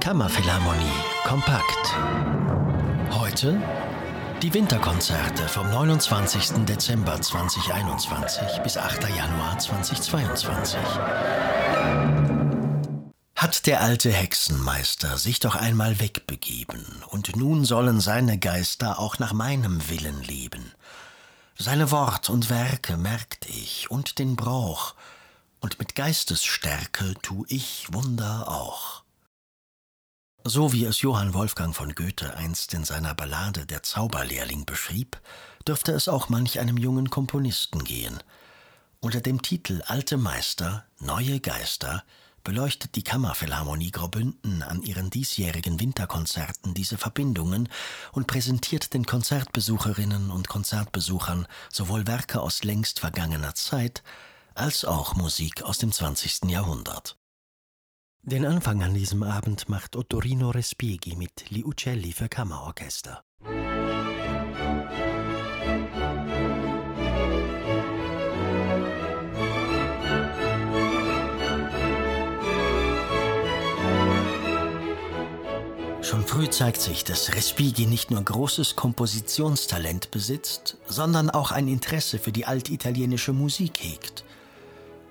Kammerphilharmonie kompakt. Heute die Winterkonzerte vom 29. Dezember 2021 bis 8. Januar 2022. Hat der alte Hexenmeister sich doch einmal wegbegeben, und nun sollen seine Geister auch nach meinem Willen leben. Seine Wort und Werke merkt ich und den Brauch, und mit Geistesstärke tu ich Wunder auch. So wie es Johann Wolfgang von Goethe einst in seiner Ballade Der Zauberlehrling beschrieb, dürfte es auch manch einem jungen Komponisten gehen. Unter dem Titel Alte Meister, neue Geister beleuchtet die Kammerphilharmonie Graubünden an ihren diesjährigen Winterkonzerten diese Verbindungen und präsentiert den Konzertbesucherinnen und Konzertbesuchern sowohl Werke aus längst vergangener Zeit als auch Musik aus dem 20. Jahrhundert. Den Anfang an diesem Abend macht Ottorino Respighi mit Li Uccelli für Kammerorchester. Schon früh zeigt sich, dass Respighi nicht nur großes Kompositionstalent besitzt, sondern auch ein Interesse für die altitalienische Musik hegt.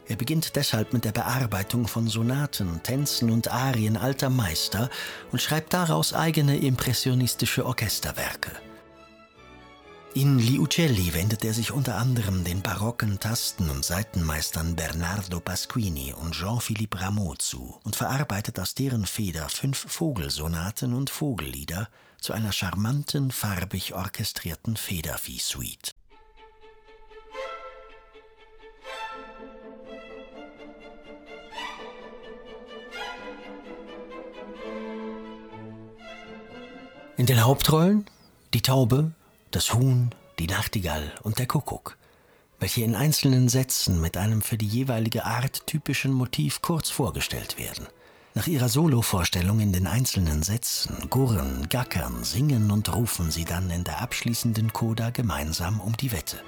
Er beginnt deshalb mit der Bearbeitung von Sonaten, Tänzen und Arien alter Meister und schreibt daraus eigene impressionistische Orchesterwerke. In Li Uccelli wendet er sich unter anderem den barocken Tasten- und Saitenmeistern Bernardo Pasquini und Jean-Philippe Rameau zu und verarbeitet aus deren Feder fünf Vogelsonaten und Vogellieder zu einer charmanten, farbig orchestrierten Federvieh-Suite. In den Hauptrollen die Taube, das Huhn, die Nachtigall und der Kuckuck, welche in einzelnen Sätzen mit einem für die jeweilige Art typischen Motiv kurz vorgestellt werden. Nach ihrer Solovorstellung in den einzelnen Sätzen gurren, gackern, singen und rufen sie dann in der abschließenden Coda gemeinsam um die Wette.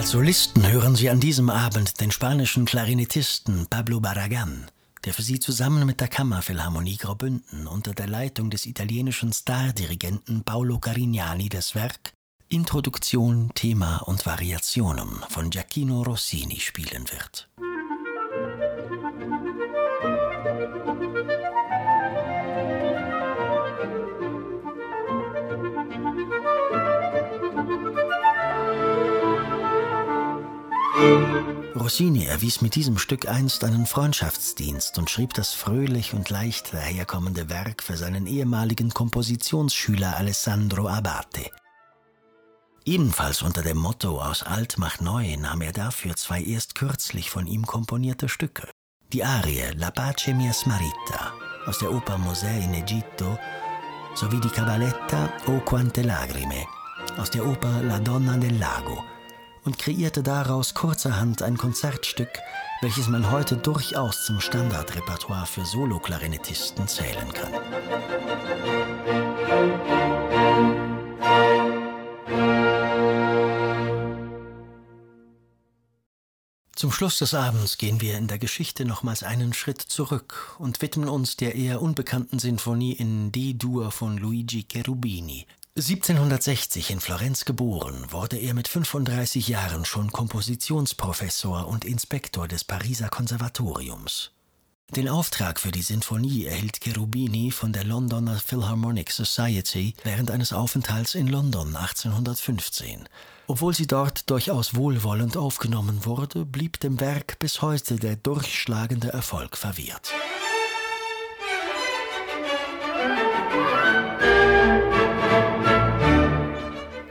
Als Solisten hören Sie an diesem Abend den spanischen Klarinettisten Pablo Barragan, der für Sie zusammen mit der Kammerphilharmonie Graubünden unter der Leitung des italienischen Stardirigenten Paolo Carignani das Werk Introduktion, Thema und Variationen von Giacchino Rossini spielen wird. Rossini erwies mit diesem Stück einst einen Freundschaftsdienst und schrieb das fröhlich und leicht daherkommende Werk für seinen ehemaligen Kompositionsschüler Alessandro Abate. Ebenfalls unter dem Motto Aus alt macht neu nahm er dafür zwei erst kürzlich von ihm komponierte Stücke. Die Arie La pace mia smarita aus der Oper Mosè in Egitto sowie die Cavalletta O quante lagrime aus der Oper La donna del lago und kreierte daraus kurzerhand ein Konzertstück, welches man heute durchaus zum Standardrepertoire für Soloklarinettisten zählen kann. Zum Schluss des Abends gehen wir in der Geschichte nochmals einen Schritt zurück und widmen uns der eher unbekannten Sinfonie in D-Dur von Luigi Cherubini, 1760 in Florenz geboren, wurde er mit 35 Jahren schon Kompositionsprofessor und Inspektor des Pariser Konservatoriums. Den Auftrag für die Sinfonie erhielt Cherubini von der Londoner Philharmonic Society während eines Aufenthalts in London 1815. Obwohl sie dort durchaus wohlwollend aufgenommen wurde, blieb dem Werk bis heute der durchschlagende Erfolg verwehrt.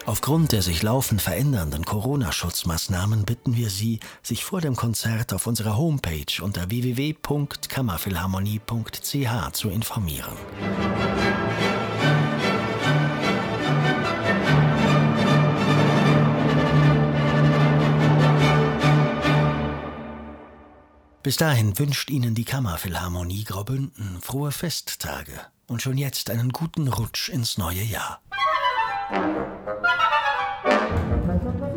Aufgrund der sich laufend verändernden Corona-Schutzmaßnahmen bitten wir Sie, sich vor dem Konzert auf unserer Homepage unter www.kammerphilharmonie.ch zu informieren. Bis dahin wünscht Ihnen die Kammerphilharmonie Graubünden frohe Festtage und schon jetzt einen guten Rutsch ins neue Jahr. Thank you.